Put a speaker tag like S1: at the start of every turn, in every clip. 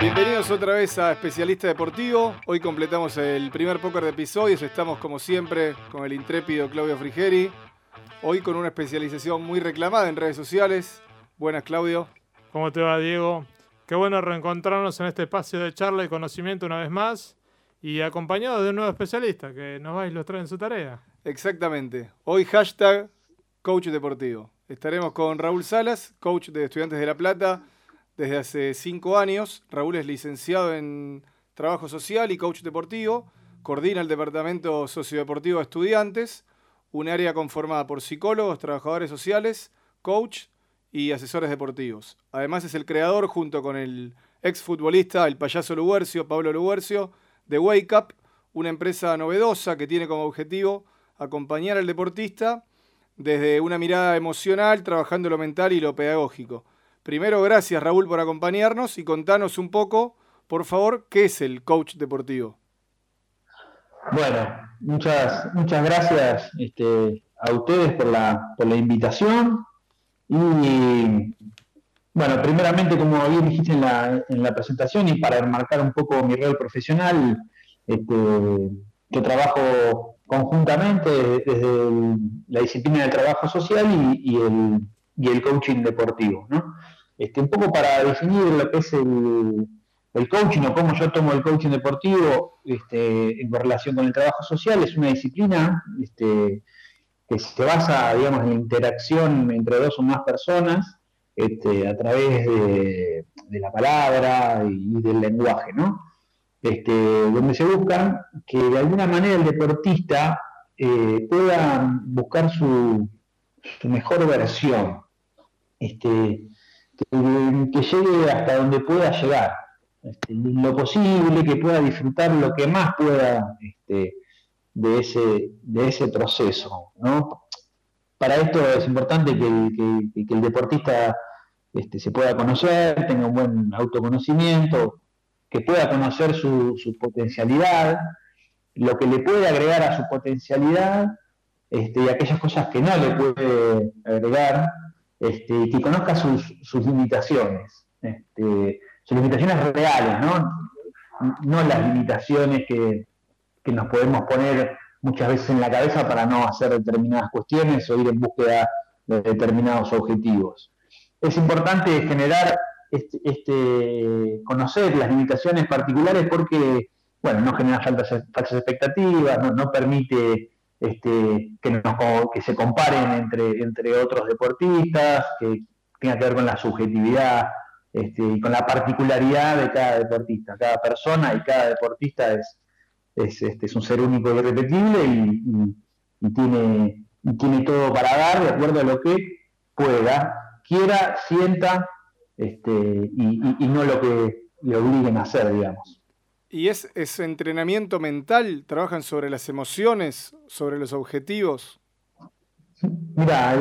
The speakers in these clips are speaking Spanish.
S1: Bienvenidos otra vez a Especialista Deportivo. Hoy completamos el primer póker de episodios. Estamos como siempre con el intrépido Claudio Frigeri. Hoy con una especialización muy reclamada en redes sociales. Buenas Claudio.
S2: ¿Cómo te va Diego? Qué bueno reencontrarnos en este espacio de charla y conocimiento una vez más y acompañado de un nuevo especialista que nos va a ilustrar en su tarea.
S1: Exactamente. Hoy hashtag coach deportivo. Estaremos con Raúl Salas, coach de Estudiantes de La Plata desde hace cinco años. Raúl es licenciado en Trabajo Social y coach deportivo. Coordina el Departamento Sociodeportivo de Estudiantes, un área conformada por psicólogos, trabajadores sociales, coach y asesores deportivos. Además es el creador, junto con el exfutbolista, el payaso Luguercio, Pablo Luguercio, de Wake Up, una empresa novedosa que tiene como objetivo acompañar al deportista desde una mirada emocional, trabajando lo mental y lo pedagógico. Primero, gracias Raúl por acompañarnos y contanos un poco, por favor, qué es el coach deportivo.
S3: Bueno, muchas, muchas gracias este, a ustedes por la, por la invitación. Y bueno, primeramente, como bien dijiste en la, en la presentación, y para enmarcar un poco mi rol profesional, este, yo trabajo conjuntamente desde la disciplina del trabajo social y, el, y el, coaching deportivo. ¿no? Este, un poco para definir lo que es el, coaching o cómo yo tomo el coaching deportivo este, en relación con el trabajo social, es una disciplina este, que se basa, digamos, en la interacción entre dos o más personas este, a través de, la palabra y, del lenguaje, ¿no? Este, donde se busca que de alguna manera el deportista eh, pueda buscar su, mejor versión, este, que, llegue hasta donde pueda llegar, este, lo posible, que pueda disfrutar lo que más pueda de ese, de ese proceso. Para esto es importante que el, deportista se pueda conocer, tenga un buen autoconocimiento, que pueda conocer su, potencialidad, lo que le puede agregar a su potencialidad este, y aquellas cosas que no le puede agregar, este, que conozca sus, limitaciones, este, sus limitaciones reales, ¿no? no las limitaciones que, que nos podemos poner muchas veces en la cabeza para no hacer determinadas cuestiones o ir en búsqueda de determinados objetivos. Es importante generar este, este conocer las limitaciones particulares porque, bueno, no genera falsas, expectativas, no, permite este, que, se comparen entre, otros deportistas, que tenga que ver con la subjetividad y con la particularidad de cada deportista. Cada persona y cada deportista es, es, un ser único y irrepetible y, tiene, tiene todo para dar de acuerdo a lo que pueda, quiera, sienta este, y, no lo que le obliguen a hacer, digamos.
S1: ¿Y es, ese entrenamiento mental? ¿Trabajan sobre las emociones, sobre los objetivos?
S3: Mira,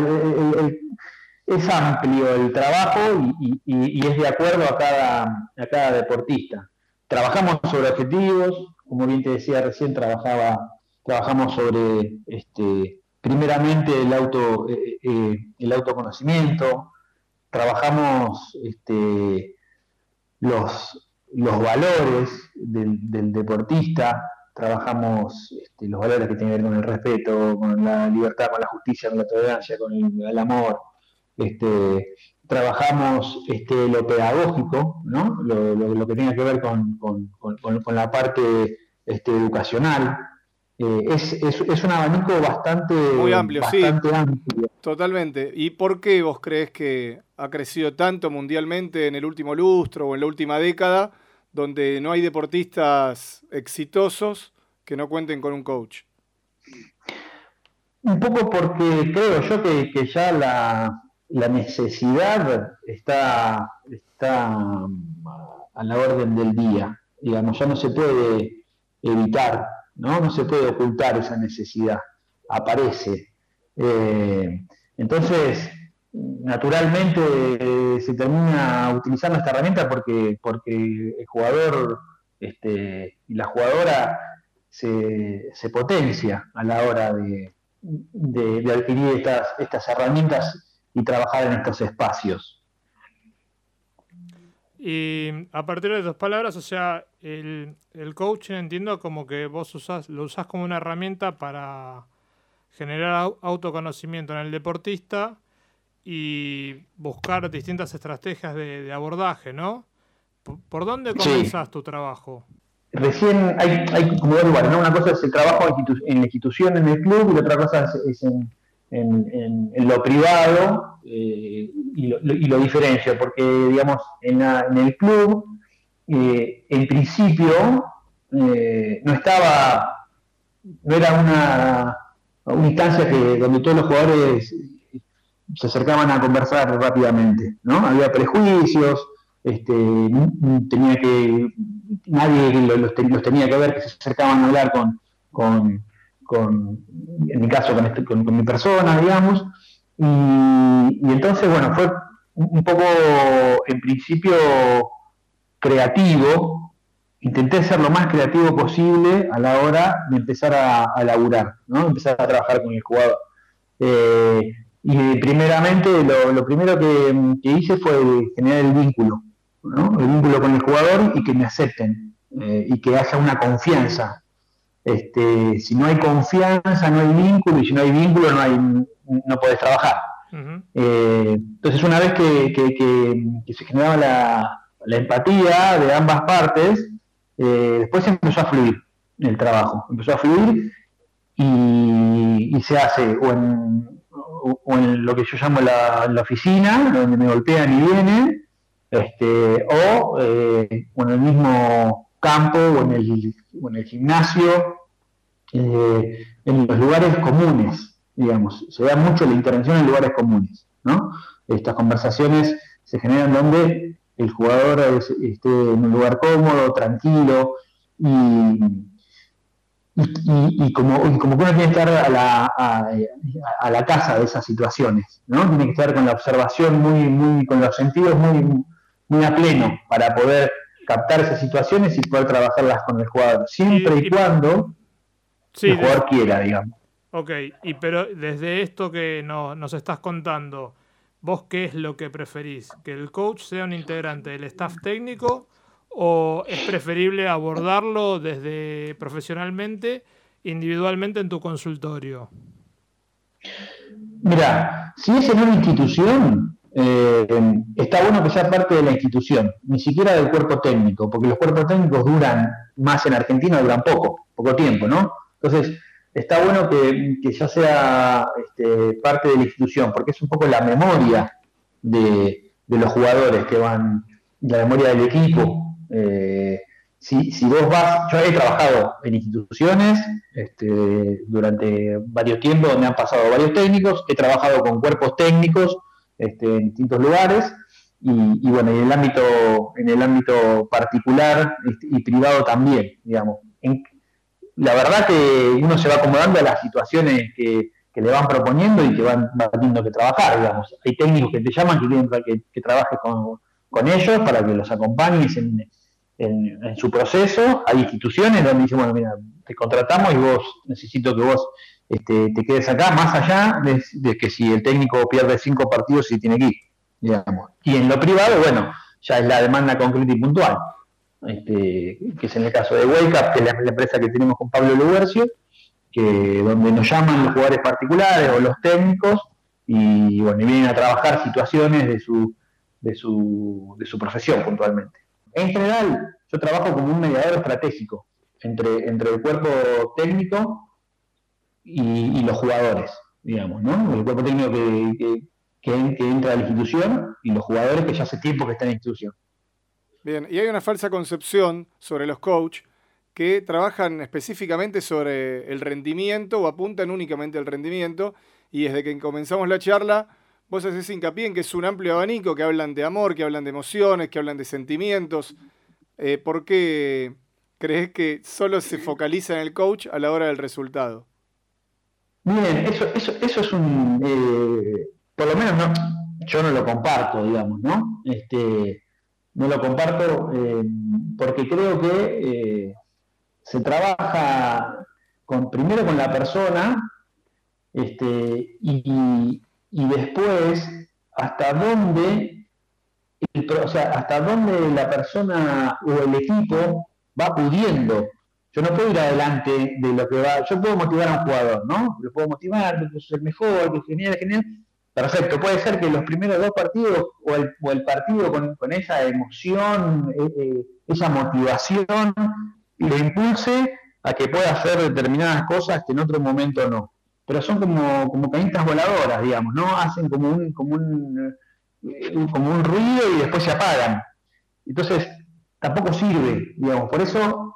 S3: es amplio el trabajo y, es de acuerdo a cada, a cada deportista. Trabajamos sobre objetivos, como bien te decía recién, trabajaba, trabajamos sobre este, primeramente el, auto, eh, eh, el autoconocimiento, trabajamos este, los, los valores del, deportista, trabajamos este, los valores que tienen que ver con el respeto, con la libertad, con la justicia, con la tolerancia, con el, amor. Este, trabajamos este, lo pedagógico, ¿no? lo, que tenga que ver con, la parte este, educacional. Eh, es, un abanico bastante,
S1: Muy amplio, sí. Totalmente. ¿Y por qué vos crees que ha crecido tanto mundialmente en el último lustro o en la última década, donde no hay deportistas exitosos que no cuenten con un coach?
S3: Un poco porque creo yo que ya la, la necesidad está, está a la orden del día. Digamos, ya no se puede evitar, ¿no? No se puede ocultar esa necesidad, aparece. Eh, entonces, naturalmente eh, se termina utilizando esta herramienta porque, porque el jugador este, y la jugadora se, se potencia a la hora de, de, de adquirir estas, estas herramientas y trabajar en estos espacios.
S2: Y a partir de tus palabras, o sea, el, el coaching entiendo como que vos usás, lo usás como una herramienta para generar autoconocimiento en el deportista y buscar distintas estrategias de, abordaje, ¿no? ¿Por, dónde comenzás tu trabajo?
S3: Recién hay, hay como dos lugares, ¿no? Una cosa es el trabajo en la institución, en el club, y otra cosa es, en, en, lo privado, eh, y, lo, y, lo, diferencio, porque, digamos, en, en el club, eh, en principio, eh, no estaba, no era una, una instancia que, donde todos los jugadores se acercaban a conversar rápidamente, ¿no? Había prejuicios, este, tenía que, nadie los, tenía que ver que se acercaban a hablar con, con, en mi caso, con, este, con, mi persona, digamos, y, entonces, bueno, fue un poco, en principio, creativo, intenté ser lo más creativo posible a la hora de empezar a, a laburar, ¿no? Empezar a trabajar con el jugador. Eh, y primeramente, lo, primero que, hice fue generar el vínculo, ¿no? el vínculo con el jugador y que me acepten eh, y que haya una confianza. Este, si no hay confianza, no hay vínculo, y si no hay vínculo, no, hay, no podés trabajar. Eh, entonces, una vez que, se generaba la, empatía de ambas partes, eh, después empezó a fluir el trabajo, empezó a fluir y, y se hace o en, o en lo que yo llamo la, oficina, donde me golpean y vienen, este, o, eh, en el mismo campo o en el, en el gimnasio, eh, en los lugares comunes, digamos. Se da mucho la intervención en lugares comunes, ¿no? Estas conversaciones se generan donde el jugador esté en un lugar cómodo, tranquilo y y, como, como que uno tiene que estar a la, a, la casa de esas situaciones, ¿no? Tiene que estar con la observación muy, muy, con los sentidos muy, muy a pleno para poder captar esas situaciones y poder trabajarlas con el jugador, siempre y, cuando el jugador quiera, digamos.
S2: Ok, y pero desde esto que no, nos estás contando, ¿vos qué es lo que preferís? ¿Que el coach sea un integrante del staff técnico o es preferible abordarlo desde profesionalmente, individualmente en tu consultorio?
S3: Mira, si es en una institución, eh, está bueno que sea parte de la institución, ni siquiera del cuerpo técnico, porque los cuerpos técnicos duran más en Argentina, duran poco, poco tiempo, ¿no? Entonces, está bueno que, ya sea este, parte de la institución, porque es un poco la memoria de, de los jugadores que van, la memoria del equipo, eh, si, si, vos vas, yo he trabajado en instituciones este, durante varios tiempos donde han pasado varios técnicos, he trabajado con cuerpos técnicos este, en distintos lugares y, bueno, en el ámbito, en el ámbito particular este, y privado también, digamos. la verdad que uno se va acomodando a las situaciones que, le van proponiendo y que van, teniendo que trabajar, digamos. Hay técnicos que te llaman que quieren que, que trabajes con, con ellos para que los acompañes en, en, su proceso. Hay instituciones donde dicen, bueno, mira, te contratamos y vos necesito que vos este, te quedes acá, más allá de, que si el técnico pierde cinco partidos y tiene que ir, digamos. Y en lo privado, bueno, ya es la demanda concreta y puntual. Este, que es en el caso de Wake Up, que es la, empresa que tenemos con Pablo Lubercio, que donde nos llaman los jugadores particulares o los técnicos y bueno, y vienen a trabajar situaciones de su, de su, de su profesión puntualmente. En general, yo trabajo como un mediador estratégico entre, entre el cuerpo técnico y, los jugadores, digamos, ¿no? El cuerpo técnico que, entra a la institución y los jugadores que ya hace tiempo que están en la institución.
S1: Bien, y hay una falsa concepción sobre los coaches que trabajan específicamente sobre el rendimiento o apuntan únicamente al rendimiento y desde que comenzamos la charla vos haces hincapié en que es un amplio abanico, que hablan de amor, que hablan de emociones, que hablan de sentimientos. Eh, ¿Por qué crees que solo se focaliza en el coach a la hora del resultado?
S3: Bien, eso, eso, eso es un... Eh, por lo menos no, yo no lo comparto, digamos, ¿no? Este, no lo comparto eh, porque creo que se trabaja con, primero con la persona este, y, y después hasta dónde o sea, hasta dónde la persona o el equipo va pudiendo. Yo no puedo ir adelante de lo que va. Yo puedo motivar a un jugador, ¿no? Lo puedo motivar, que es el mejor, que es genial, genial. Perfecto, puede ser que los primeros dos partidos o el, o el partido con, esa emoción, eh, eh, esa motivación, lo impulse a que pueda hacer determinadas cosas que en otro momento no. Pero son como, como cañitas voladoras, digamos, ¿no? Hacen como un, como un, eh, como un ruido y después se apagan. Entonces, tampoco sirve, digamos. Por eso,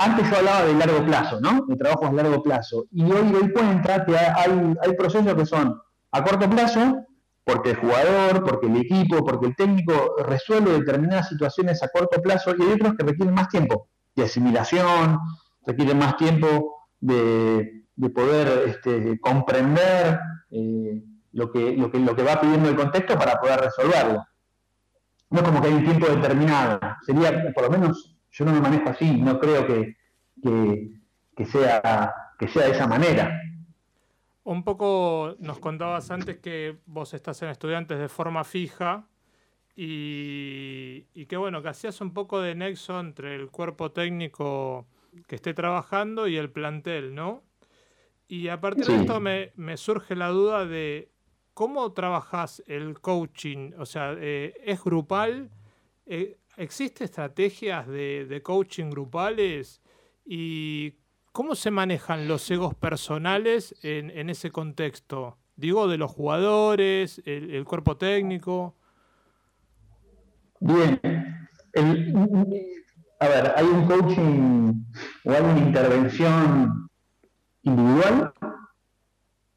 S3: antes yo hablaba de largo plazo, ¿no? De trabajos a largo plazo. Y hoy doy que hay, hay procesos que son a corto plazo, porque el jugador, porque el equipo, porque el técnico resuelve determinadas situaciones a corto plazo y hay otros que requieren más tiempo de asimilación, requieren más tiempo de, poder este, comprender eh, lo, que, lo que va pidiendo el contexto para poder resolverlo. No es como que hay un tiempo determinado, sería, por lo menos yo no me manejo así, no creo que, que, sea, que sea de esa manera.
S2: Un poco nos contabas antes que vos estás en estudiantes de forma fija y, y que bueno, que hacías un poco de nexo entre el cuerpo técnico que esté trabajando y el plantel, ¿no? Y a partir de esto me, surge la duda de cómo trabajas el coaching, o sea, eh, ¿es grupal? Eh, ¿Existe estrategias de, coaching grupales? ¿Y cómo se manejan los egos personales en, ese contexto? Digo, de los jugadores, el, cuerpo técnico.
S3: Bien. a ver, hay un coaching o hay una intervención individual,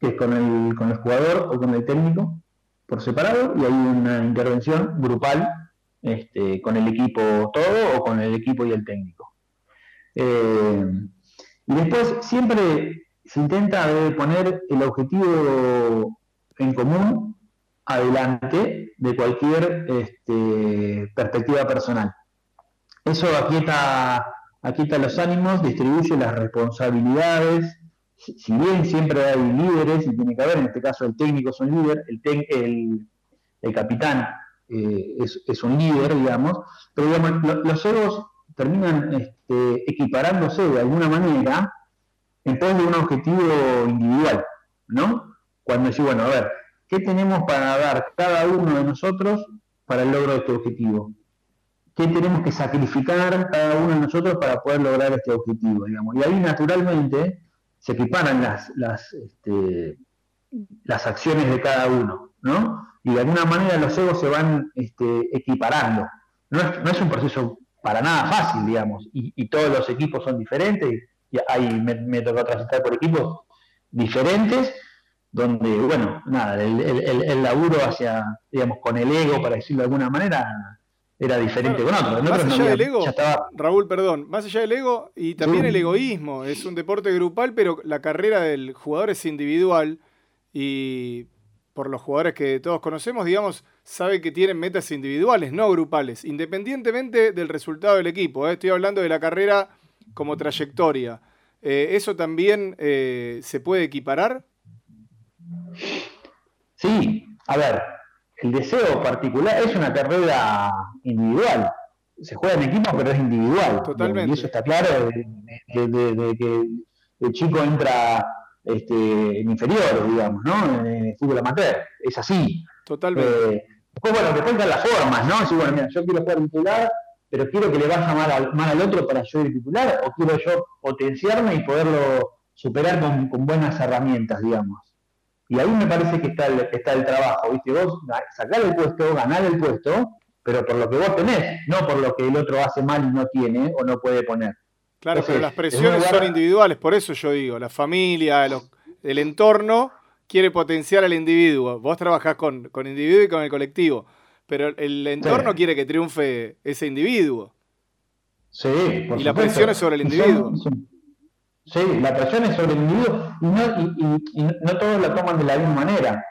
S3: que es con el, con el jugador o con el técnico por separado, y hay una intervención grupal este, con el equipo todo o con el equipo y el técnico. Eh, y después siempre se intenta poner el objetivo en común adelante de cualquier este, perspectiva personal. Eso aquieta, aquieta los ánimos, distribuye las responsabilidades, si bien siempre hay líderes, y tiene que haber, en este caso el técnico es un líder, el, el, capitán eh, es, un líder, digamos, pero digamos, los egos terminan este, equiparándose de alguna manera en pos de un objetivo individual, ¿no? Cuando decís, bueno, a ver, ¿qué tenemos para dar cada uno de nosotros para el logro de este objetivo? ¿Qué tenemos que sacrificar cada uno de nosotros para poder lograr este objetivo? Digamos? Y ahí naturalmente se equiparan las, las, este, las acciones de cada uno, ¿no? Y de alguna manera los egos se van este, equiparando. No es, no es, un proceso para nada fácil, digamos, y, todos los equipos son diferentes, y hay, me, me toca transitar por equipos diferentes, donde, bueno, nada, el, el, el, laburo hacia, digamos, con el ego, para decirlo de alguna manera, era diferente con otros.
S1: Más allá del ego, Raúl, perdón, más allá del ego y también el egoísmo, es un deporte grupal, pero la carrera del jugador es individual y por los jugadores que todos conocemos, digamos, sabe que tienen metas individuales, no grupales, independientemente del resultado del equipo. ¿eh? Estoy hablando de la carrera como trayectoria. Eh, ¿Eso también eh, se puede equiparar?
S3: Sí, a ver, el deseo particular es una carrera individual. Se juega en equipo, pero es individual.
S1: Totalmente.
S3: Y eso está claro de, que el chico entra este, en inferior, digamos, ¿no? En el fútbol amateur. Es así.
S1: Totalmente.
S3: Eh, después, bueno, después están las formas, ¿no? Si, bueno, mira, yo quiero jugar titular, pero quiero que le vaya mal al, mal al otro para yo ir titular, o quiero yo potenciarme y poderlo superar con buenas herramientas, digamos. Y ahí me parece que está el, está el trabajo, ¿viste? Vos sacar el puesto, ganar el puesto, pero por lo que vos tenés, no por lo que el otro hace mal y no tiene o no puede poner.
S1: Claro, pero las presiones son individuales, por eso yo digo, la familia, el entorno quiere potenciar al individuo. Vos trabajás con, con individuo y con el colectivo, pero el entorno quiere que triunfe ese individuo.
S3: Sí,
S1: por y la presión es sobre el individuo.
S3: Sí, la presión es sobre el individuo y no, y, no todos la toman de la misma manera,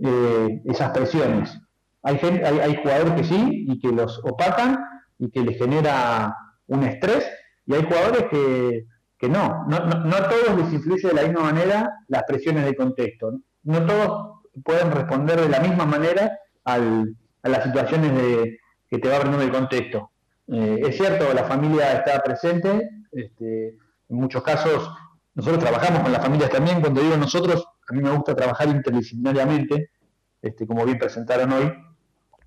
S3: eh, esas presiones. Hay, gente, hay, jugadores que sí y que los opacan y que les genera un estrés, y hay jugadores que, no. No, no. a todos les influye de la misma manera las presiones de contexto. No todos pueden responder de la misma manera al, a las situaciones de, que te va brindando el contexto. Eh, es cierto, la familia está presente, este, en muchos casos nosotros trabajamos con las familias también, cuando digo nosotros, a mí me gusta trabajar interdisciplinariamente, este, como bien presentaron hoy,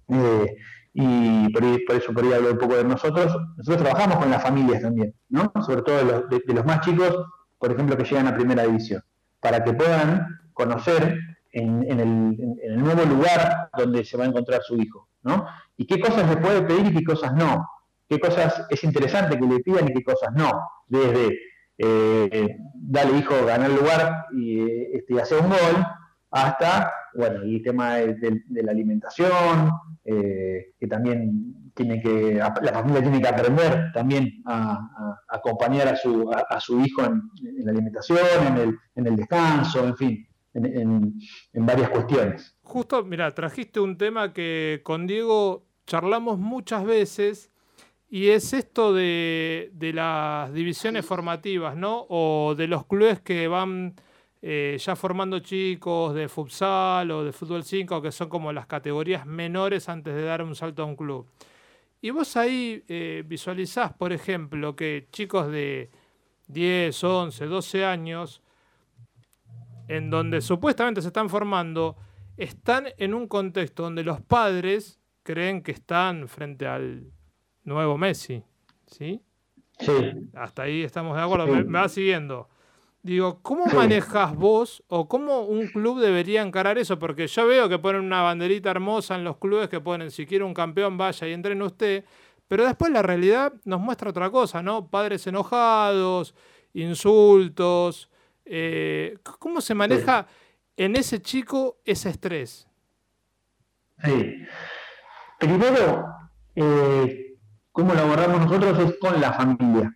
S3: eh, y por, eso por ahí hablo un poco de nosotros. Nosotros trabajamos con las familias también, ¿no? sobre todo de los, más chicos, por ejemplo, que llegan a primera división, para que puedan conocer en, el, nuevo lugar donde se va a encontrar su hijo, ¿no? Y qué cosas le puede pedir y qué cosas no, qué cosas es interesante que le pidan y qué cosas no, desde eh, dale hijo, ganar el lugar y este, hacer un gol, hasta bueno, el tema de, la alimentación, eh, que también tiene que, la familia tiene que aprender también a, acompañar a su, a, su hijo en, la alimentación, en el, en el descanso, en fin, en, en varias cuestiones.
S2: Justo, mira, trajiste un tema que con Diego charlamos muchas veces y es esto de, de las divisiones formativas, ¿no? O de los clubes que van eh, ya formando chicos de futsal o de fútbol 5, que son como las categorías menores antes de dar un salto a un club. Y vos ahí eh, visualizás, por ejemplo, que chicos de 10, 11, 12 años, en donde supuestamente se están formando, están en un contexto donde los padres creen que están frente al nuevo Messi. ¿Sí?
S3: Sí.
S2: Hasta ahí estamos de acuerdo. Me, me va siguiendo. Digo, ¿cómo manejas vos o cómo un club debería encarar eso? Porque yo veo que ponen una banderita hermosa en los clubes que ponen, si quiere un campeón, vaya y entrene usted. Pero después la realidad nos muestra otra cosa, ¿no? Padres enojados, insultos. Eh, ¿Cómo se maneja en ese chico ese estrés?
S3: Sí. Primero, eh, ¿cómo lo abordamos nosotros? Es con la familia,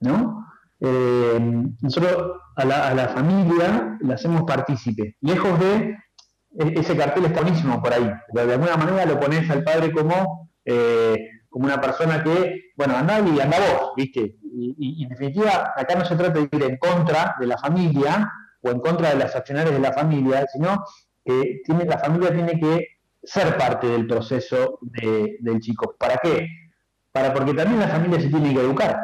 S3: ¿no? Eh, nosotros a la, familia la hacemos partícipe, lejos de e, ese cartel está buenísimo por ahí, de alguna manera lo pones al padre como, eh, como una persona que, bueno, anda y anda vos, ¿viste? Y, en definitiva, acá no se trata de ir en contra de la familia o en contra de las accionarios de la familia, sino que tiene, la familia tiene que ser parte del proceso del chico. ¿Para qué? Para porque también la familia se tiene que educar,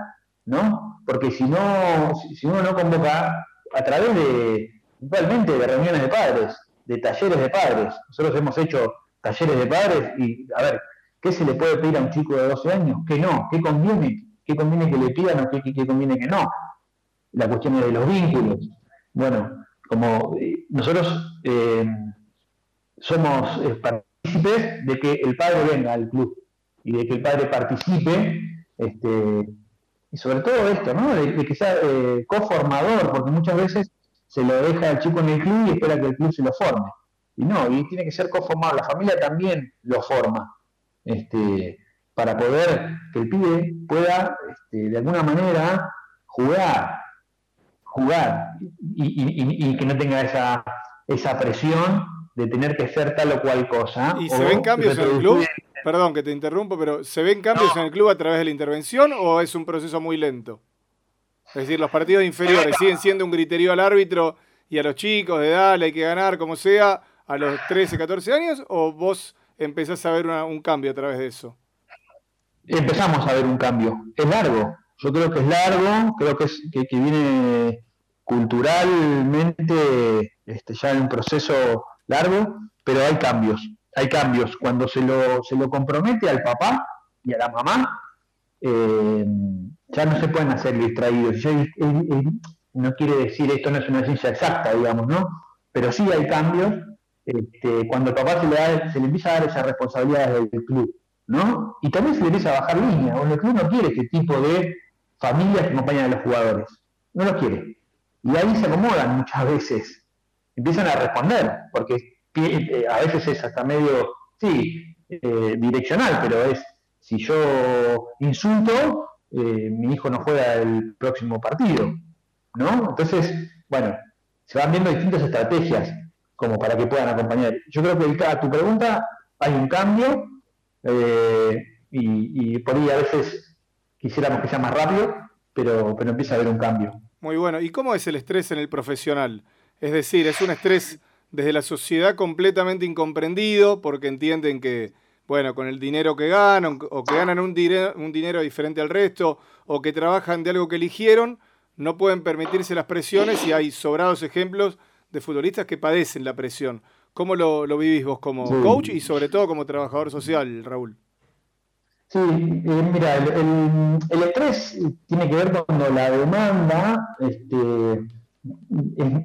S3: ¿no? Porque si no, si uno no convoca a través de, igualmente, de reuniones de padres, de talleres de padres, nosotros hemos hecho talleres de padres y, a ver, ¿qué se le puede pedir a un chico de 12 años? ¿Qué no? ¿Qué conviene? ¿Qué conviene que le pidan o qué, conviene que no? La cuestión de los vínculos. Bueno, como eh, nosotros eh, somos eh, partícipes de que el padre venga al club y de que el padre participe este, y sobre todo esto, ¿no? De, que sea eh, coformador, porque muchas veces se lo deja al chico en el club y espera que el club se lo forme. Y no, y tiene que ser coformado, la familia también lo forma, este, para poder que el pibe pueda, este, de alguna manera, jugar, jugar, y, que no tenga esa, esa presión de tener que ser tal o cual cosa.
S1: ¿Y se ven cambios en el club? Perdón que te interrumpo, pero ¿se ven cambios en el club a través de la intervención o es un proceso muy lento? Es decir, los partidos inferiores siguen siendo un criterio al árbitro y a los chicos de edad hay que ganar como sea a los 13, 14 años o vos empezás a ver un cambio a través de eso?
S3: Empezamos a ver un cambio. Es largo. Yo creo que es largo, creo que, es, que, viene culturalmente este, ya en un proceso largo, pero hay cambios hay cambios. Cuando se lo, se lo compromete al papá y a la mamá, eh, ya no se pueden hacer distraídos. no quiere decir, esto no es una ciencia exacta, digamos, ¿no? Pero sí hay cambios este, cuando el papá se le, se le empieza a dar esa responsabilidad del club, ¿no? Y también se le empieza a bajar línea. O el club no quiere ese tipo de familias que acompañan a los jugadores. No lo quiere. Y ahí se acomodan muchas veces. Empiezan a responder, porque a veces es hasta medio, sí, eh, direccional, pero es, si yo insulto, eh, mi hijo no juega el próximo partido, ¿no? Entonces, bueno, se van viendo distintas estrategias como para que puedan acompañar. Yo creo que a tu pregunta hay un cambio y, por ahí a veces quisiéramos que sea más rápido, pero, pero empieza a haber un cambio.
S1: Muy bueno. ¿Y cómo es el estrés en el profesional? Es decir, ¿es un estrés desde la sociedad completamente incomprendido, porque entienden que bueno, con el dinero que ganan, o que ganan un, un dinero diferente al resto, o que trabajan de algo que eligieron, no pueden permitirse las presiones y hay sobrados ejemplos de futbolistas que padecen la presión. ¿Cómo lo, vivís vos como coach y sobre todo como trabajador social, Raúl?
S3: Sí, eh, mira, el, estrés tiene que ver cuando la demanda este,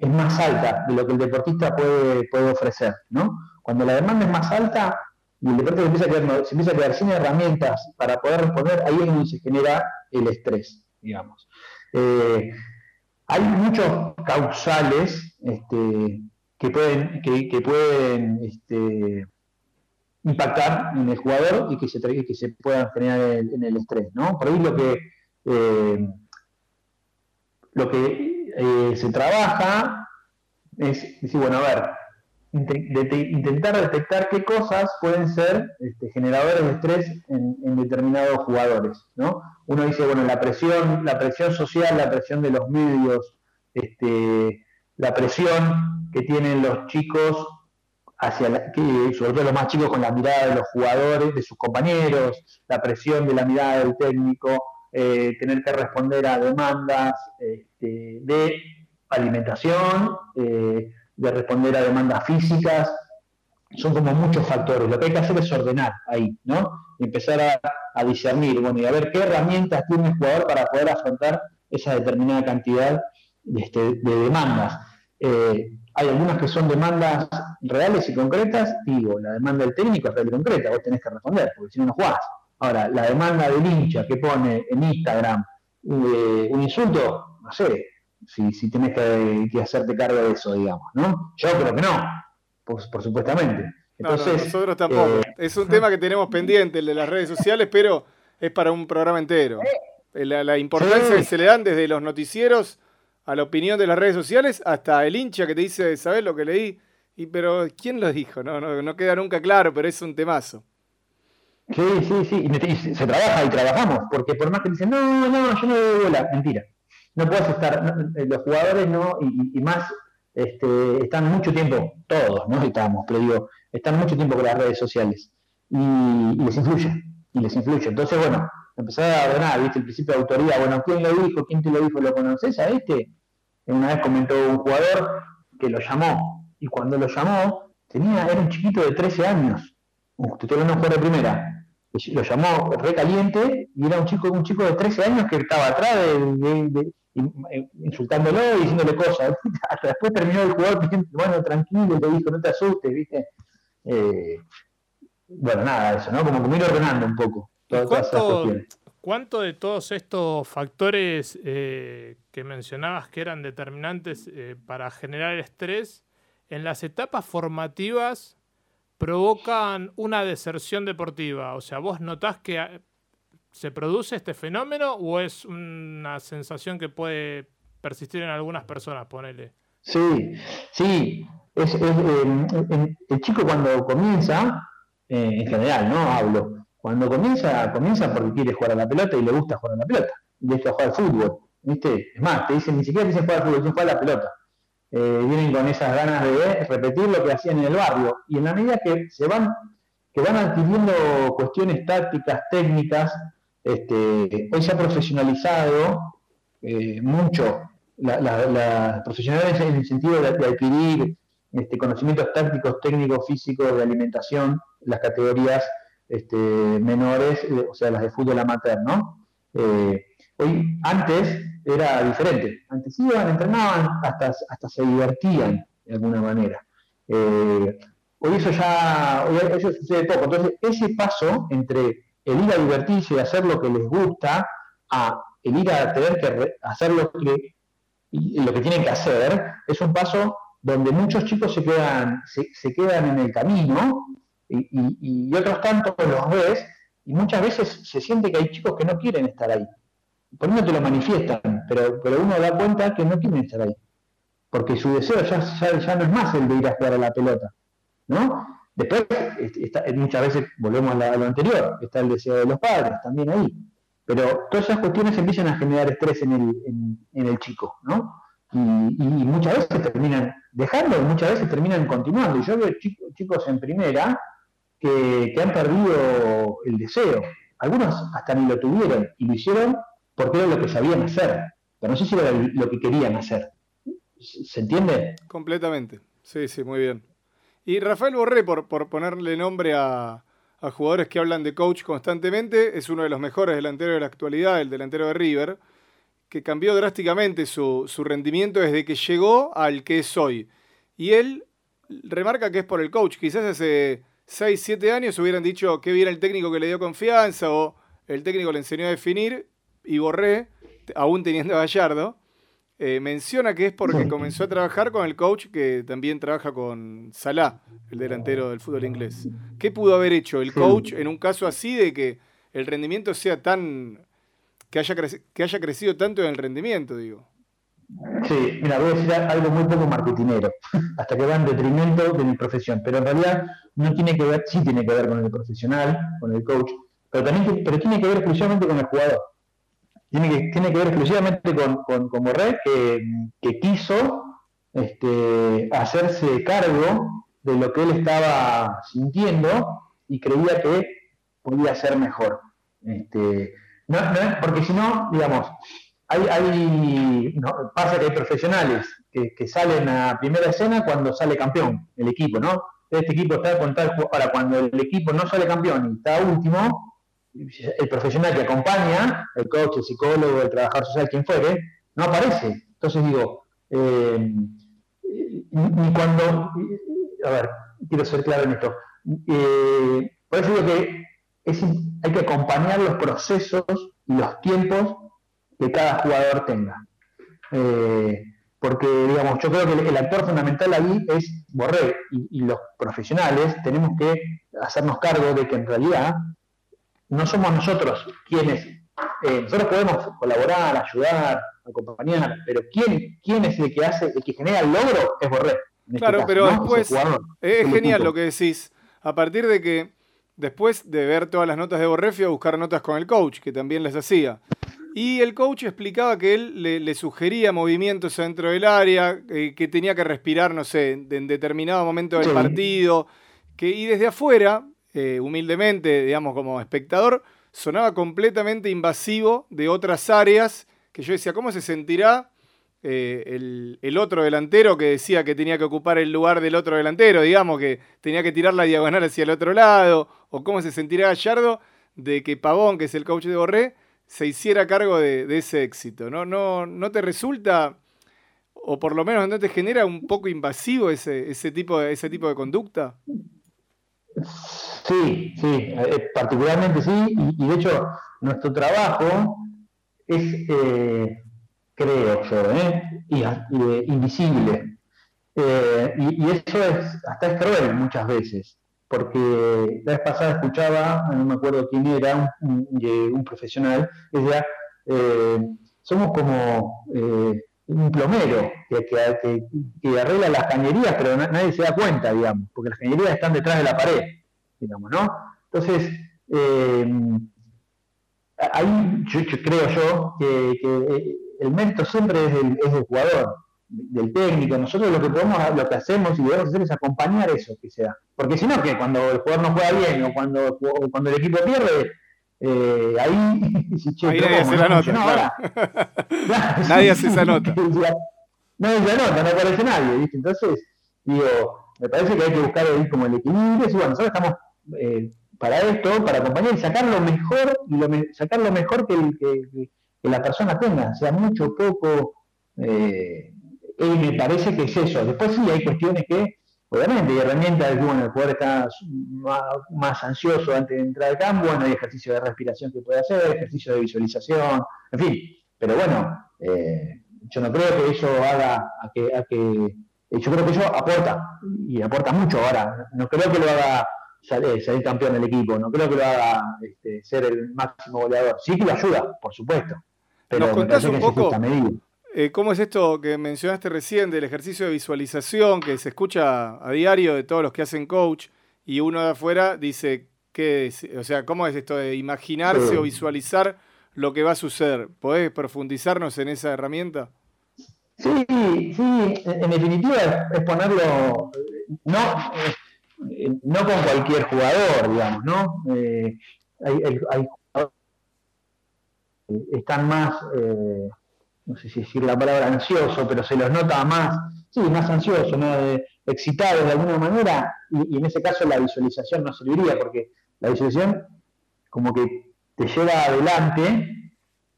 S3: es, más alta de lo que el deportista puede, puede ofrecer, ¿no? Cuando la demanda es más alta y el deportista se empieza, a quedar, se empieza a quedar sin herramientas para poder responder, ahí es donde se genera el estrés, digamos. Eh, hay muchos causales este, que pueden, que, pueden este, impactar en el jugador y que se, que se puedan generar en el, estrés. ¿no? Por ahí lo que, eh, lo que eh, se trabaja es decir, bueno, a ver, intentar detectar qué cosas pueden ser este, generadores de estrés en, determinados jugadores, ¿no? Uno dice, bueno, la presión, la presión social, la presión de los medios, este, la presión que tienen los chicos hacia que, sobre todo los más chicos con la mirada de los jugadores, de sus compañeros, la presión de la mirada del técnico, eh, tener que responder a demandas este, de alimentación, eh, de responder a demandas físicas, son como muchos factores. Lo que hay que hacer es ordenar ahí, ¿no? Y empezar a, discernir, bueno, y a ver qué herramientas tiene el jugador para poder afrontar esa determinada cantidad de, este, demandas. Eh, hay algunas que son demandas reales y concretas, digo, la demanda del técnico es real y concreta, vos tenés que responder, porque si no, no jugás. Ahora, la demanda del hincha que pone en Instagram eh, un insulto, no sé, si, si tienes que, hacerte cargo de eso, digamos, ¿no? Yo creo que no, por, por supuestamente.
S1: Entonces, nosotros tampoco. Eh, es un tema que tenemos pendiente, el de las redes sociales, pero es para un programa entero. Eh, la, importancia que se le dan desde los noticieros a la opinión de las redes sociales hasta el hincha que te dice, ¿sabes lo que leí? Y, pero, ¿quién lo dijo? No, no, no queda nunca claro, pero es un temazo.
S3: Sí, sí, sí, y se trabaja y trabajamos, porque por más que dicen, no, no, yo no doy bola, mentira no puedes estar, eh, los jugadores no, y, más este, están mucho tiempo, todos, no estamos, pero digo, están mucho tiempo con las redes sociales y, les influye, y les influye. Entonces, bueno, empezar a ordenar, ¿viste? El principio de autoría, bueno, ¿quién lo dijo? ¿Quién te lo dijo? ¿Lo conoces a este? Una vez comentó un jugador que lo llamó, y cuando lo llamó, tenía, era un chiquito de 13 años, uh, te estoy hablando de un jugador de primera, lo llamó recaliente y era un chico un chico de 13 años que estaba atrás de, eh, insultándolo y diciéndole cosas. Hasta después terminó el jugador bueno, tranquilo, te dijo, no te asustes, ¿viste? Eh, bueno, nada, eso, ¿no? Como que me ordenando un poco.
S2: ¿Cuánto, de todos estos factores eh, que mencionabas que eran determinantes para generar estrés, en las etapas formativas provocan una deserción deportiva? O sea, vos notás que ¿Se produce este fenómeno o es una sensación que puede persistir en algunas personas, ponele?
S3: Sí, sí. Es, eh, el chico cuando comienza, eh, en general, ¿no? Hablo. Cuando comienza, comienza porque quiere jugar a la pelota y le gusta jugar a la pelota. Le gusta jugar al fútbol. ¿Viste? Es más, te dicen, ni siquiera dicen jugar al fútbol, dicen jugar a la pelota. Eh, vienen con esas ganas de repetir lo que hacían en el barrio. Y en la medida que se van, que van adquiriendo cuestiones tácticas, técnicas, este, hoy se ha profesionalizado eh, mucho la, profesionales en el sentido de, adquirir este, conocimientos tácticos, técnicos, físicos, de alimentación, las categorías este, menores, eh, o sea, las de fútbol amateur, ¿no? Hoy, antes era diferente. Antes iban, entrenaban, hasta, hasta se divertían de alguna manera. hoy eso ya, hoy eso sucede poco. Entonces, ese paso entre el ir a divertirse y hacer lo que les gusta, a el ir a tener que hacer lo que, lo que tienen que hacer, es un paso donde muchos chicos se quedan, se, quedan en el camino y, otros tantos los ves y muchas veces se siente que hay chicos que no quieren estar ahí. Por no te lo manifiestan, pero, pero uno da cuenta que no quieren estar ahí. Porque su deseo ya, ya no es más el de ir a jugar a la pelota. ¿no? Después, muchas veces volvemos a, lo anterior, está el deseo de los padres también ahí. Pero todas esas cuestiones empiezan a generar estrés en el, en, el chico, ¿no? Y, muchas veces terminan dejando muchas veces terminan continuando. Y yo veo chicos, en primera que, han perdido el deseo. Algunos hasta ni lo tuvieron y lo hicieron porque era lo que sabían hacer, pero no sé si era lo que querían hacer. ¿Se entiende?
S1: Completamente. Sí, sí, muy bien. Y Rafael Borré, por, por ponerle nombre a, a jugadores que hablan de coach constantemente, es uno de los mejores delanteros de la actualidad, el delantero de River, que cambió drásticamente su, su rendimiento desde que llegó al que es hoy. Y él remarca que es por el coach. Quizás hace 6, 7 años hubieran dicho que bien el técnico que le dio confianza o el técnico le enseñó a definir y Borré, aún teniendo a Gallardo, eh, menciona que es porque comenzó a trabajar con el coach que también trabaja con Salah, el delantero del fútbol inglés. ¿Qué pudo haber hecho el coach en un caso así de que el rendimiento sea tan. que haya, que haya crecido tanto en el rendimiento, digo?
S3: Sí, mira, voy a decir algo muy poco marketinero, hasta que va en detrimento de mi profesión, pero en realidad no tiene que ver, sí tiene que ver con el profesional, con el coach, pero también pero tiene que ver exclusivamente con el jugador tiene que, tiene que ver exclusivamente con, con, con Borré, que, quiso este, hacerse cargo de lo que él estaba sintiendo y creía que podía ser mejor. Este, no, porque si no, digamos, hay, hay pasa que hay profesionales que, salen a primera escena cuando sale campeón el equipo, ¿no? Este equipo está con tal, para cuando el equipo no sale campeón y está último, el profesional que acompaña, el coach, el psicólogo, el trabajador social, quien fuere, no aparece. Entonces digo, eh, ni cuando, a ver, quiero ser claro en esto, eh, por eso digo que hay que acompañar los procesos y los tiempos que cada jugador tenga. Eh, porque, digamos, yo creo que el, actor fundamental ahí es Borré y, los profesionales tenemos que hacernos cargo de que en realidad no somos nosotros quienes, eh, nosotros podemos colaborar, ayudar, acompañar, pero ¿quién, quién es el que hace, el que genera el logro? Es Borré.
S1: Este claro, pero después es genial lo que decís. A partir de que después de ver todas las notas de Borré, fui a buscar notas con el coach, que también les hacía. Y el coach explicaba que él le, sugería movimientos dentro del área, eh, que tenía que respirar, no sé, en, determinado momento del partido. Que, y desde afuera, eh, humildemente, digamos, como espectador, sonaba completamente invasivo de otras áreas que yo decía, ¿cómo se sentirá eh, el, otro delantero que decía que tenía que ocupar el lugar del otro delantero, digamos, que tenía que tirar la diagonal hacia el otro lado? ¿O cómo se sentirá Gallardo de que Pavón, que es el coach de Borré, se hiciera cargo de, ese éxito? ¿No, no, ¿No te resulta, o por lo menos no te genera un poco invasivo ese, ese, tipo, ese tipo de conducta?
S3: Sí, sí, eh, particularmente sí, y, de hecho nuestro trabajo es, eh, creo yo, ¿eh? invisible. y, eso es, hasta es cruel muchas veces, porque la vez pasada escuchaba, no me acuerdo quién era, un, profesional, decía, somos como un plomero que, arregla las cañerías, pero nadie se da cuenta, digamos, porque las cañerías están detrás de la pared, digamos, ¿no? Entonces, eh, yo, creo yo que, eh, el mérito siempre es del, jugador, del técnico. Nosotros lo que podemos, lo que hacemos y debemos hacer es acompañar eso que sea. Porque si no, que cuando el jugador no juega bien o cuando, cuando el equipo pierde, eh, ahí,
S1: ahí nadie hace la nota. nadie hace esa nota.
S3: nadie hace la nota, no aparece nadie. ¿viste? Entonces, digo, me parece que hay que buscar ahí como el equilibrio. Y bueno, nosotros estamos eh, para esto, para acompañar y sacar lo mejor, y lo sacar lo mejor que, que, que, la persona tenga, sea mucho, poco. Eh, y me parece que es eso. Después sí hay cuestiones que Obviamente, hay herramientas, bueno, el jugador está más, ansioso antes de entrar al campo, bueno, hay ejercicio de respiración que puede hacer, ejercicio de visualización, en fin, pero bueno, eh, yo no creo que eso haga a que, a que, yo creo que eso aporta, y aporta mucho ahora, no creo que lo haga salir, salir campeón del equipo, no creo que lo haga este, ser el máximo goleador, sí que lo ayuda, por supuesto,
S1: pero ¿Nos contás un poco? Eh, ¿Cómo es esto que mencionaste recién del ejercicio de visualización que se escucha a diario de todos los que hacen coach y uno de afuera dice, ¿qué o sea, ¿cómo es esto de imaginarse o visualizar lo que va a suceder? ¿Podés profundizarnos en esa herramienta?
S3: Sí, sí, en definitiva es ponerlo, no, no con cualquier jugador, digamos, ¿no? hay, hay, jugadores que están más, no sé si decir la palabra ansioso, pero se los nota más, sí, más ansioso, ¿no? excitados de alguna manera, y, en ese caso la visualización no serviría, porque la visualización como que te lleva adelante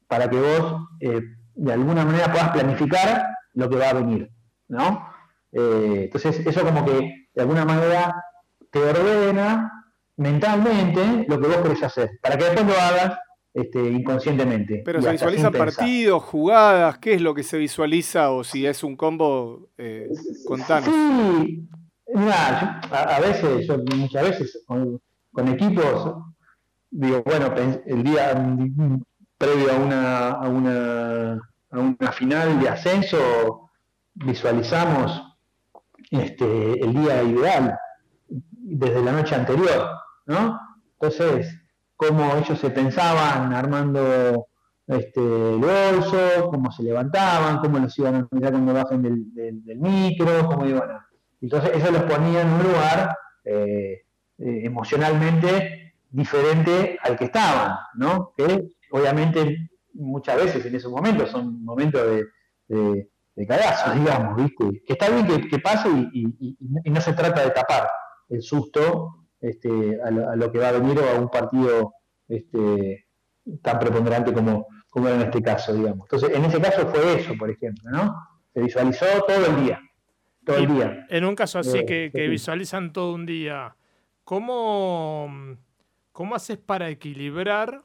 S3: para que vos eh, de alguna manera puedas planificar lo que va a venir, ¿no? Eh, entonces eso como que de alguna manera te ordena mentalmente lo que vos querés hacer, para que después lo hagas este, inconscientemente.
S1: Pero se visualizan partidos, jugadas, ¿qué es lo que se visualiza o si es un combo? Eh, contanos.
S3: Sí, a, veces, yo muchas veces con, equipos, digo, bueno, el día previo a una, a una, a una final de ascenso, visualizamos este, el día ideal desde la noche anterior, ¿no? Entonces, cómo ellos se pensaban armando este, el bolso, cómo se levantaban, cómo los iban a mirar cuando bajen del, micro, cómo iban a... Entonces eso los ponía en un lugar eh, eh, emocionalmente diferente al que estaban, ¿no? Que obviamente muchas veces en esos momentos son momentos de, de, cagazo, digamos, ¿viste? Que está bien que, pase y, no se trata de tapar el susto este, a, lo, que va a venir o a un partido este, tan preponderante como, como era en este caso, digamos. Entonces, en ese caso fue eso, por ejemplo, ¿no? Se visualizó todo el día. Todo el día.
S2: En un caso así eh, que, visualizan todo un día, ¿cómo, ¿cómo haces para equilibrar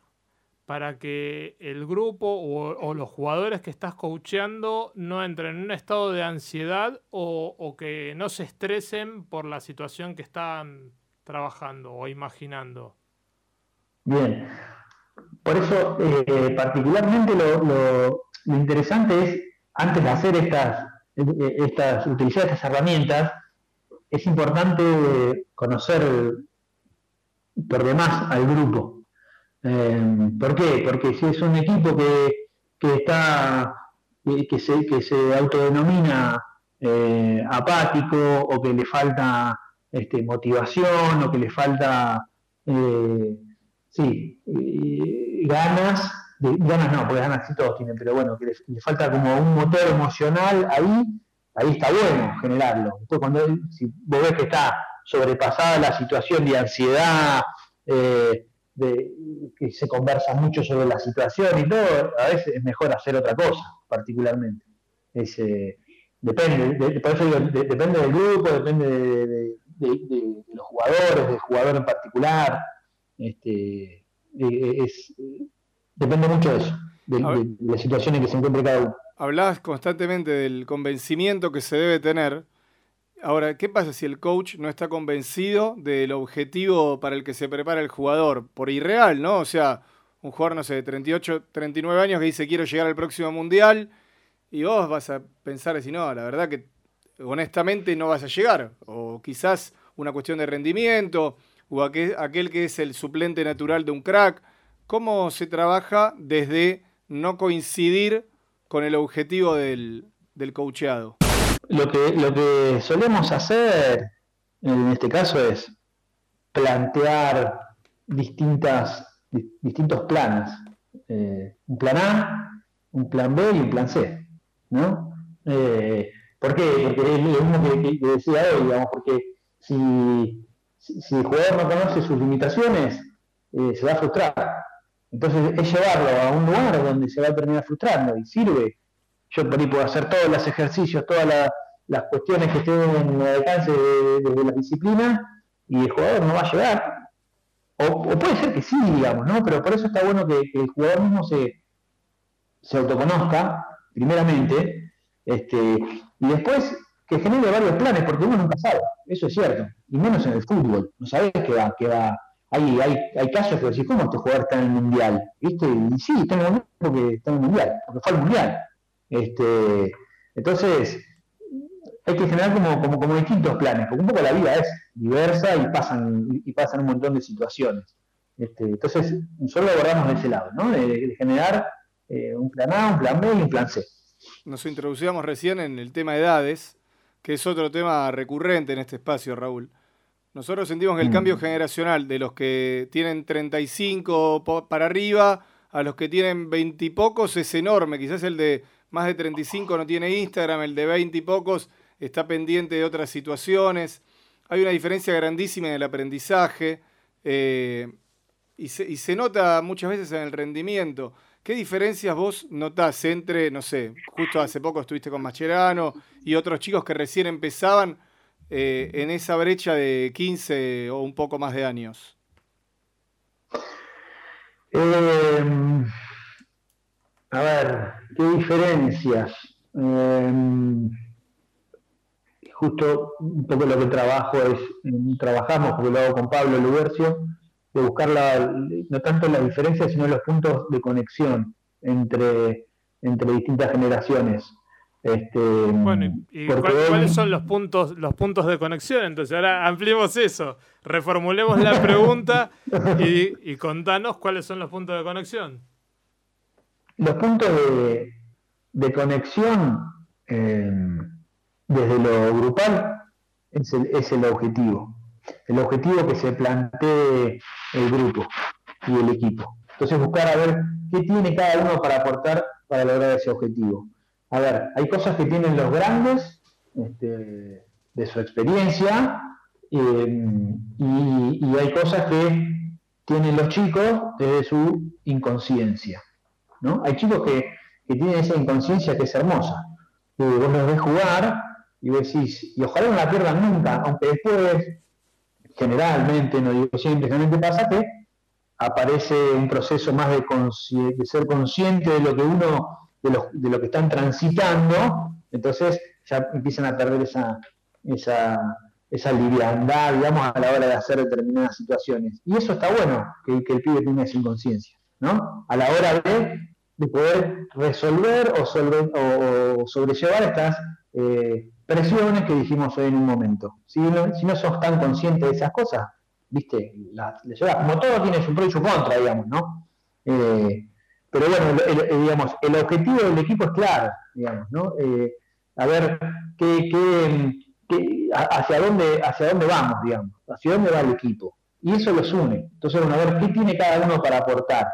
S2: para que el grupo o, o, los jugadores que estás coacheando no entren en un estado de ansiedad o, o, que no se estresen por la situación que están trabajando o imaginando?
S3: Bien. Por eso, eh, particularmente lo, interesante es, antes de hacer estas, eh, estas, utilizar estas herramientas, es importante conocer por demás al grupo. Eh, ¿Por qué? Porque si es un equipo que, que está que se, que se autodenomina apático o que le falta este, motivación o que le falta, eh, sí, ganas, ganas no, porque ganas sí todos tienen, pero bueno, que le, falta como un motor emocional ahí, ahí está bueno generarlo. Entonces, cuando si vos ves que está sobrepasada la situación de ansiedad, eh, de, que se conversa mucho sobre la situación y todo, a veces es mejor hacer otra cosa, particularmente. Eh, depende, por eso depende del grupo, depende de, de, los jugadores, del jugador en particular. Este, eh, depende mucho de eso, de, la situación en que se encuentre cada uno.
S1: Hablabas constantemente del convencimiento que se debe tener. Ahora, ¿qué pasa si el coach no está convencido del objetivo para el que se prepara el jugador? Por irreal, ¿no? O sea, un jugador, no sé, de 38, 39 años que dice quiero llegar al próximo mundial y vos vas a pensar si no, la verdad que honestamente no vas a llegar. O quizás una cuestión de rendimiento, o aquel, que es el suplente natural de un crack. ¿Cómo se trabaja desde no coincidir con el objetivo del, del coacheado?
S3: Lo que, lo que solemos hacer en este caso es plantear distintas, distintos planes. Eh, un plan A, un plan B y un plan C. ¿no? Eh, ¿Por qué? Porque es lo mismo que, decía hoy, digamos, porque si, el jugador no conoce sus limitaciones, eh, se va a frustrar. Entonces es llevarlo a un lugar donde se va a terminar frustrando y sirve. Yo por ahí puedo hacer todos los ejercicios, todas las cuestiones que estén en el alcance de, la disciplina y el jugador no va a llegar. O, puede ser que sí, digamos, ¿no? Pero por eso está bueno que, el jugador mismo se, se autoconozca, primeramente, este, y después que genere varios planes, porque uno nunca sabe, eso es cierto, y menos en el fútbol, no sabes qué va, qué va. Hay, hay, hay casos que decís, ¿cómo este jugador está en el mundial? ¿Viste? Y sí, está en el mundial porque está en el mundial, porque fue al mundial. Este, entonces, hay que generar como, como, como distintos planes, porque un poco la vida es diversa y pasan, y pasan un montón de situaciones. Este, entonces, solo lo abordamos de ese lado, ¿no? De, generar eh, un plan A, un plan B y un plan C
S1: nos introducíamos recién en el tema de edades, que es otro tema recurrente en este espacio, Raúl. Nosotros sentimos que el cambio mm. generacional de los que tienen 35 para arriba a los que tienen 20 y pocos es enorme. Quizás el de más de 35 no tiene Instagram, el de 20 y pocos está pendiente de otras situaciones. Hay una diferencia grandísima en el aprendizaje eh, y, se, nota muchas veces en el rendimiento. ¿Qué diferencias vos notás entre, no sé, justo hace poco estuviste con Macherano y otros chicos que recién empezaban eh, en esa brecha de 15 o un poco más de años?
S3: Eh, a ver, ¿qué diferencias? Eh, justo un poco lo que trabajo es, trabajamos, porque lo hago con Pablo Lubercio, de buscar no tanto las diferencias, sino los puntos de conexión entre, entre distintas generaciones. Este,
S2: bueno, ¿y cuáles son los puntos, los puntos de conexión? Entonces, ahora ampliemos eso, reformulemos la pregunta y, y contanos cuáles son los puntos de conexión.
S3: Los puntos de, de conexión eh, desde lo grupal es el, es el objetivo. El objetivo que se plantee el grupo y el equipo. Entonces buscar a ver qué tiene cada uno para aportar para lograr ese objetivo a ver, hay cosas que tienen los grandes este, de su experiencia em, y, hay cosas que tienen los chicos desde su inconsciencia. ¿no? Hay chicos que, tienen esa inconsciencia que es hermosa. Que vos los ves jugar y decís, y ojalá no la pierdan nunca, aunque después, generalmente, no digo siempre, generalmente pasa que aparece un proceso más de, ser consciente de lo que uno de lo, que están transitando, entonces ya empiezan a perder esa, esa, esa liviandad, digamos, a la hora de hacer determinadas situaciones. Y eso está bueno, que, el pibe tenga esa inconsciencia, ¿no? A la hora de, de poder resolver o, o, sobrellevar estas eh, presiones que dijimos hoy en un momento. Si no, si no sos tan consciente de esas cosas, ¿viste? como todo tiene su pro y su contra, digamos, ¿no? Eh, pero bueno, digamos, el objetivo del equipo es claro, digamos, ¿no? Eh, a ver qué, qué, hacia, dónde, hacia dónde vamos, digamos, hacia dónde va el equipo. Y eso los une. Entonces, bueno, a ver qué tiene cada uno para aportar.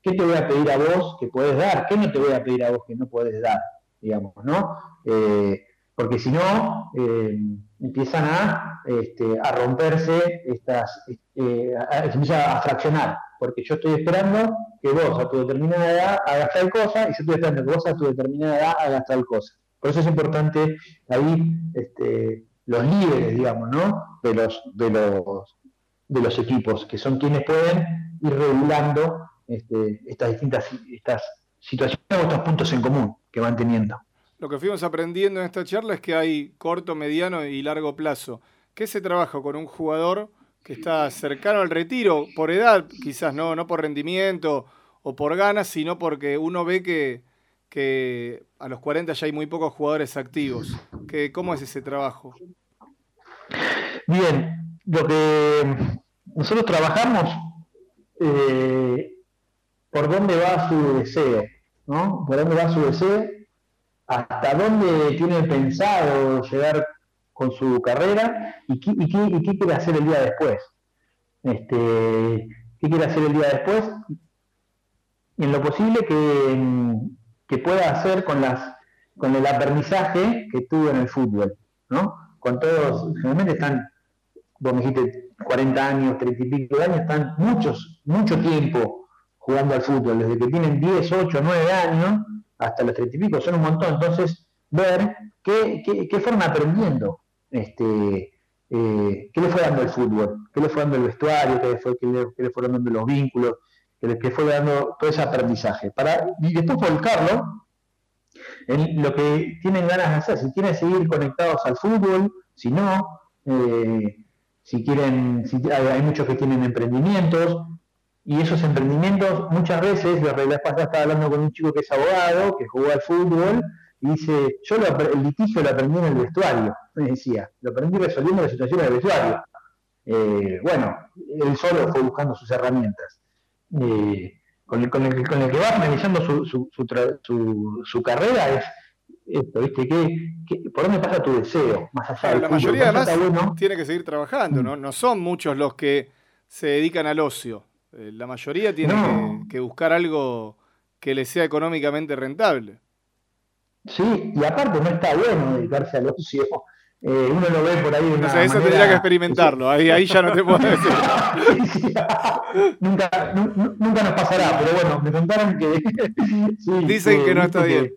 S3: ¿Qué te voy a pedir a vos que puedes dar? ¿Qué no te voy a pedir a vos que no puedes dar? Digamos, ¿no? Eh, porque si no, eh, empiezan a, este, a romperse estas, eh, a, a fraccionar porque yo estoy esperando que vos a tu determinada edad hagas tal cosa y yo estoy esperando que vos a tu determinada edad hagas tal cosa. Por eso es importante ahí este, los líderes, digamos, ¿no? De los, de los, de los equipos, que son quienes pueden ir regulando este, estas distintas estas situaciones o estos puntos en común que van teniendo.
S1: Lo que fuimos aprendiendo en esta charla es que hay corto, mediano y largo plazo. ¿Qué se trabaja con un jugador? que está cercano al retiro, por edad, quizás no, no por rendimiento o por ganas, sino porque uno ve que, que a los 40 ya hay muy pocos jugadores activos. ¿Qué, ¿Cómo es ese trabajo?
S3: Bien, lo que nosotros trabajamos eh, por dónde va su deseo, ¿no? Por dónde va su deseo, hasta dónde tiene pensado llegar con su carrera y qué, quiere hacer el día después. Este, ¿Qué quiere hacer el día después? En lo posible que, pueda hacer con, las, con el aprendizaje que tuvo en el fútbol. ¿no? Con todos, generalmente están, vos me dijiste 40 años, 30 y pico de años, están muchos, mucho tiempo jugando al fútbol, desde que tienen 10, 8, 9 años hasta los 30 y pico, son un montón. Entonces, ver qué, qué, qué fueron aprendiendo este, eh, qué le fue dando el fútbol, qué le fue dando el vestuario, qué le fue, le, fue dando los vínculos, qué le, fue dando todo ese aprendizaje. Para, y después volcarlo en lo que tienen ganas de hacer, si quieren seguir conectados al fútbol, si no, eh, si quieren, si, hay, muchos que tienen emprendimientos, y esos emprendimientos muchas veces, la realidad pasada estaba hablando con un chico que es abogado, que jugó al fútbol, y dice, yo el litigio lo aprendí en el vestuario, me decía, lo aprendí resolviendo las situaciones del vestuario. Eh, bueno, él solo fue buscando sus herramientas. Eh, con, el, con, el, con, el, que va analizando su, su, su, su, carrera es esto, ¿viste? ¿Qué, por dónde pasa tu deseo? Más allá
S1: la mayoría además tiene que seguir trabajando, ¿no? No son muchos los que se dedican al ocio. Eh, la mayoría tiene que, buscar algo que le sea económicamente rentable.
S3: Sí, y aparte no está bueno dedicarse al ocio. Eh, uno lo ve por ahí de
S1: una eso tendría que experimentarlo, ahí, ahí ya no te puedo decir.
S3: nunca, nunca nos pasará, pero bueno, me contaron que...
S1: Dicen que, no está bien.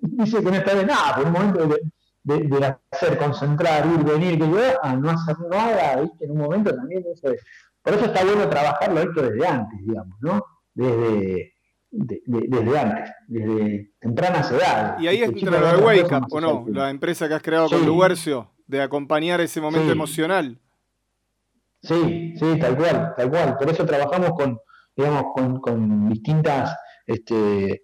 S3: Dicen que no está bien, nada, por un momento de, de, hacer, concentrar, ir, venir, que yo, a no hacer nada, ¿viste? en un momento también eso es... Por eso está bueno trabajarlo esto desde antes, digamos, ¿no? Desde, desde antes, desde tempranas edades.
S1: Y ahí entra lo de Wake Up, ¿o no? La empresa que has creado con Luguercio, de acompañar ese momento emocional.
S3: Sí, sí, tal cual, tal cual. Por eso trabajamos con, digamos, con, distintas este,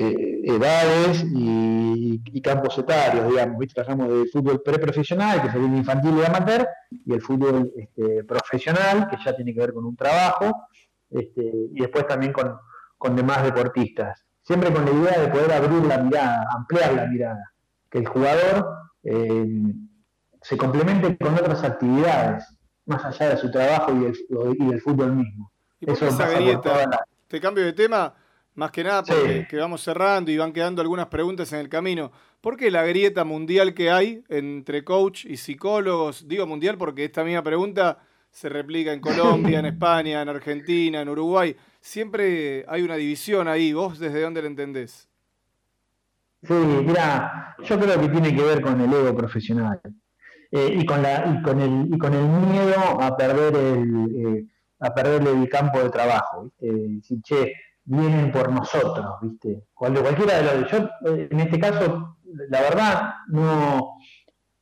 S3: eh, edades y, campos etarios, digamos. Trabajamos de fútbol preprofesional, que es el infantil y amateur, y el fútbol este, profesional, que ya tiene que ver con un trabajo, este, y después también con, con demás deportistas. Siempre con la idea de poder abrir la mirada, ampliar la mirada, que el jugador eh, se complemente con otras actividades, más allá de su trabajo y, y del fútbol mismo.
S1: Eso esa grieta, Te cambio de tema, más que nada porque vamos cerrando y van quedando algunas preguntas en el camino. ¿Por qué la grieta mundial que hay entre coach y psicólogos? Digo mundial porque esta misma pregunta se replica en Colombia, en España, en Argentina, en Uruguay. Siempre hay una división ahí. ¿Vos desde dónde la entendés?
S3: Sí, mira, yo creo que tiene que ver con el ego profesional eh, y, con la, y, con el, y con el miedo a perder el, eh, a perder el campo de trabajo. ¿viste? che, vienen por nosotros, ¿viste? cualquiera de los. Yo, eh, en este caso, la verdad, no,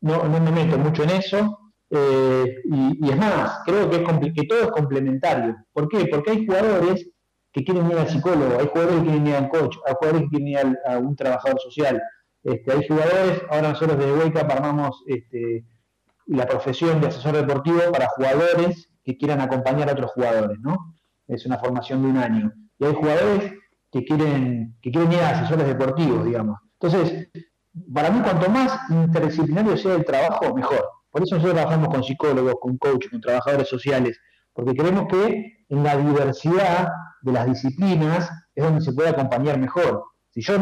S3: no, no me meto mucho en eso. Eh, y, es más, creo que, es que todo es complementario. ¿Por qué? Porque hay jugadores que quieren ir al psicólogo, hay jugadores que quieren ir al coach, hay jugadores que quieren ir a un trabajador social. Este, hay jugadores, ahora nosotros desde Up armamos este, la profesión de asesor deportivo para jugadores que quieran acompañar a otros jugadores, ¿no? Es una formación de un año. Y hay jugadores que quieren, que quieren ir a asesores deportivos, digamos. Entonces, para mí, cuanto más interdisciplinario sea el trabajo, mejor. Por eso nosotros trabajamos con psicólogos, con coaches, con trabajadores sociales, porque creemos que en la diversidad de las disciplinas es donde se puede acompañar mejor. Si yo,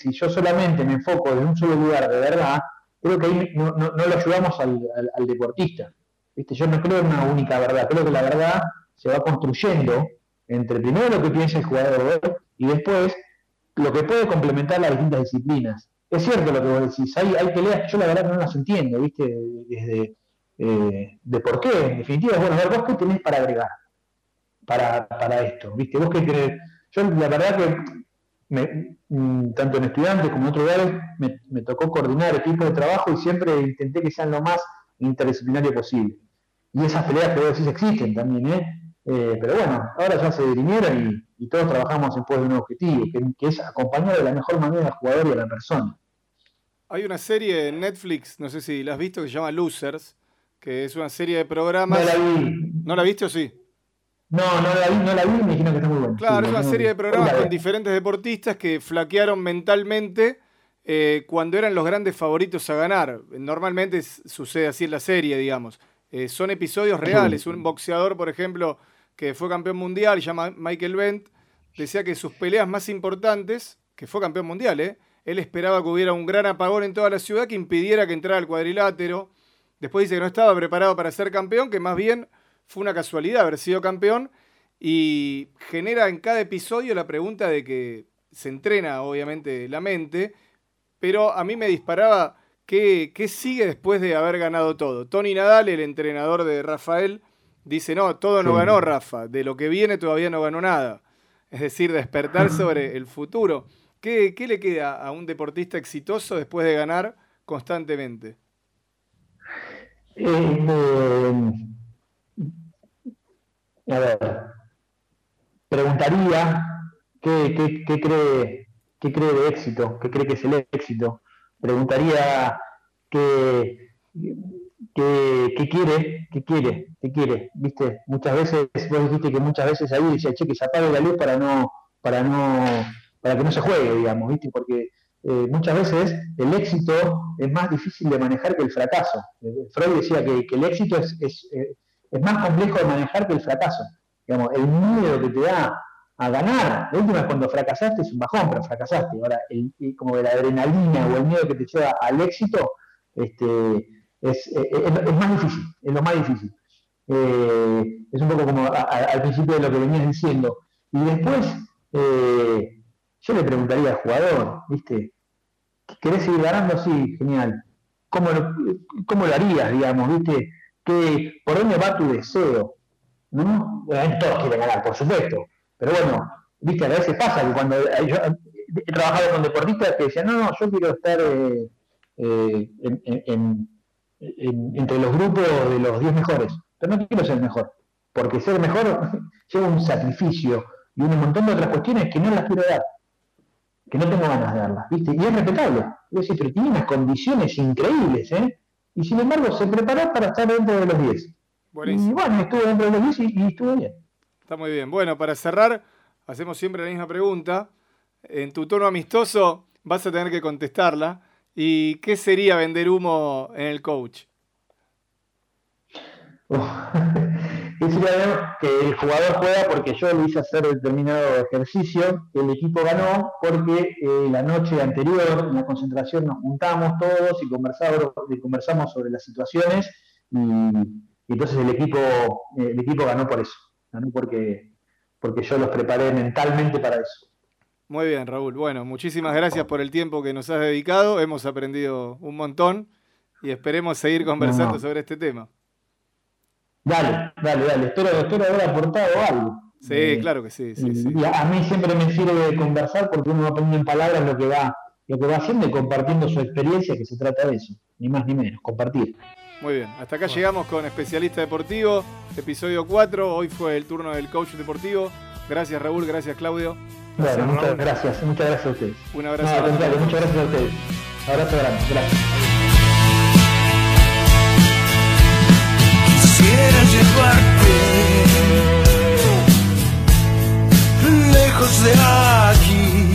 S3: si yo solamente me enfoco en un solo lugar de verdad, creo que ahí no, no, no lo ayudamos al, deportista. ¿Viste? Yo no creo en una única verdad, creo que la verdad se va construyendo entre primero lo que piensa el jugador y después lo que puede complementar las distintas disciplinas es cierto lo que vos decís, hay, hay peleas que yo la verdad no las entiendo, ¿viste? Desde, eh, de por qué, en definitiva, bueno, ver, vos qué tenés para agregar para, para esto, ¿viste? Vos qué tenés, yo la verdad que mm, tanto en estudiantes como en otros lugares me, tocó coordinar equipos de trabajo y siempre intenté que sean lo más interdisciplinario posible. Y esas peleas que vos decís existen también, ¿eh? Eh pero bueno, ahora ya se dirimieron y, todos trabajamos en pos de un objetivo, que, que, es acompañar de la mejor manera al jugador y a la persona.
S1: Hay una serie en Netflix, no sé si la has visto, que se llama Losers, que es una serie de programas.
S3: No la vi.
S1: ¿No la viste o sí?
S3: No, no la vi, no la vi me dijeron que está muy buena.
S1: Claro, es una serie de programas con diferentes deportistas que flaquearon mentalmente eh, cuando eran los grandes favoritos a ganar. Normalmente sucede así en la serie, digamos. Eh, son episodios reales. Un boxeador, por ejemplo, que fue campeón mundial, llama Michael Bent, decía que sus peleas más importantes, que fue campeón mundial, ¿eh? Él esperaba que hubiera un gran apagón en toda la ciudad que impidiera que entrara al cuadrilátero. Después dice que no estaba preparado para ser campeón, que más bien fue una casualidad haber sido campeón. Y genera en cada episodio la pregunta de que se entrena, obviamente, la mente. Pero a mí me disparaba qué, qué sigue después de haber ganado todo. Tony Nadal, el entrenador de Rafael, dice, no, todo no ganó Rafa. De lo que viene todavía no ganó nada. Es decir, despertar sobre el futuro. ¿Qué, le queda a un deportista exitoso después de ganar constantemente?
S3: Eh, a ver, preguntaría qué, cree, qué cree de éxito, qué cree que es el éxito. Preguntaría qué, qué, quiere, qué quiere, qué quiere. Viste, muchas veces, vos dijiste que muchas veces ahí decía, che, que se apague la luz para no, para no para que no se juegue, digamos, ¿viste? Porque eh, muchas veces el éxito es más difícil de manejar que el fracaso. Freud decía que, el éxito es, es, más complejo de manejar que el fracaso. Digamos, el miedo que te da a ganar, la última es cuando fracasaste es un bajón, pero fracasaste. Ahora, el, como la adrenalina o el miedo que te lleva al éxito este, es, es, más difícil, es lo más difícil. es un poco como al principio de lo que venías diciendo. Y después, eh, yo le preguntaría al jugador, ¿viste? ¿Querés seguir ganando? Sí, genial. ¿Cómo lo, cómo lo harías, digamos, viste? ¿Qué, ¿Por dónde va tu deseo? ¿No? todos quieren ganar, por supuesto. Pero bueno, viste, a veces pasa que cuando eh, yo he trabajado con deportistas que decían, no, no, yo quiero estar eh, entre los grupos de los 10 mejores, pero no quiero ser mejor, porque ser mejor lleva un sacrificio y un montón de otras cuestiones que no las quiero dar que no tengo ganas de darlas, ¿viste? Y es respetable. Es decir, pero tiene unas condiciones increíbles, ¿eh? Y sin embargo se preparó para estar dentro de los 10. Y bueno, estuvo dentro de los 10 y, estuvo bien.
S1: Está muy bien. Bueno, para cerrar, hacemos siempre la misma pregunta. En tu tono amistoso vas a tener que contestarla. ¿Y qué sería vender humo en el coach?
S3: que el jugador juega porque yo le hice hacer determinado ejercicio, el equipo ganó porque eh, la noche anterior en la concentración nos juntamos todos y conversamos, y conversamos sobre las situaciones y, entonces el equipo, el equipo ganó por eso, ganó porque, porque yo los preparé mentalmente para eso.
S1: Muy bien, Raúl. Bueno, muchísimas gracias por el tiempo que nos has dedicado. Hemos aprendido un montón y esperemos seguir conversando sobre este tema.
S3: Dale, dale, dale. Espero, espero haber aportado algo.
S1: Sí, eh, claro que sí. sí, sí.
S3: a, mí siempre me sirve conversar porque uno va poniendo en palabras lo que va, lo que va haciendo y compartiendo su experiencia, que se trata de eso, ni más ni menos, compartir.
S1: Muy bien, hasta acá llegamos con Especialista Deportivo, episodio 4. Hoy fue el turno del coach deportivo. Gracias Raúl, gracias Claudio.
S3: Bueno, muchas gracias, muchas gracias a ustedes.
S1: Un abrazo. No, contrario,
S3: muchas gracias a ustedes. Abrazo grande, gracias.
S4: Lejos de aquí.